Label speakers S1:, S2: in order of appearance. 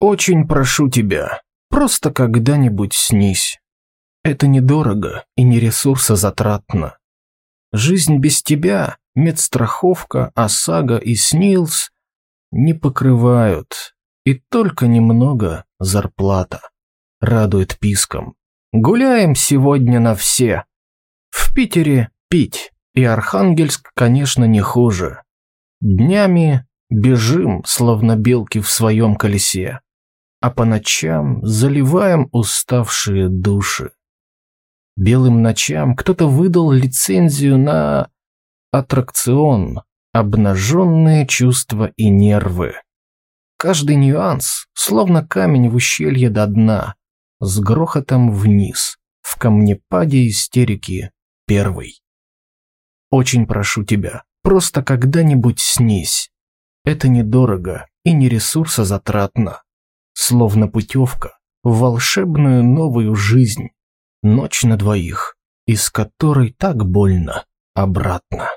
S1: Очень прошу тебя, просто когда-нибудь снись. Это недорого и не ресурсозатратно. Жизнь без тебя, медстраховка, ОСАГО и СНИЛС не покрывают, и только немного зарплата. Радует писком. Гуляем сегодня на все. В Питере пить, и Архангельск, конечно, не хуже. Днями бежим, словно белки в своем колесе а по ночам заливаем уставшие души. Белым ночам кто-то выдал лицензию на аттракцион «Обнаженные чувства и нервы». Каждый нюанс, словно камень в ущелье до дна, с грохотом вниз, в камнепаде истерики первый. Очень прошу тебя, просто когда-нибудь снись. Это недорого и не ресурсозатратно словно путевка в волшебную новую жизнь, ночь на двоих, из которой так больно обратно.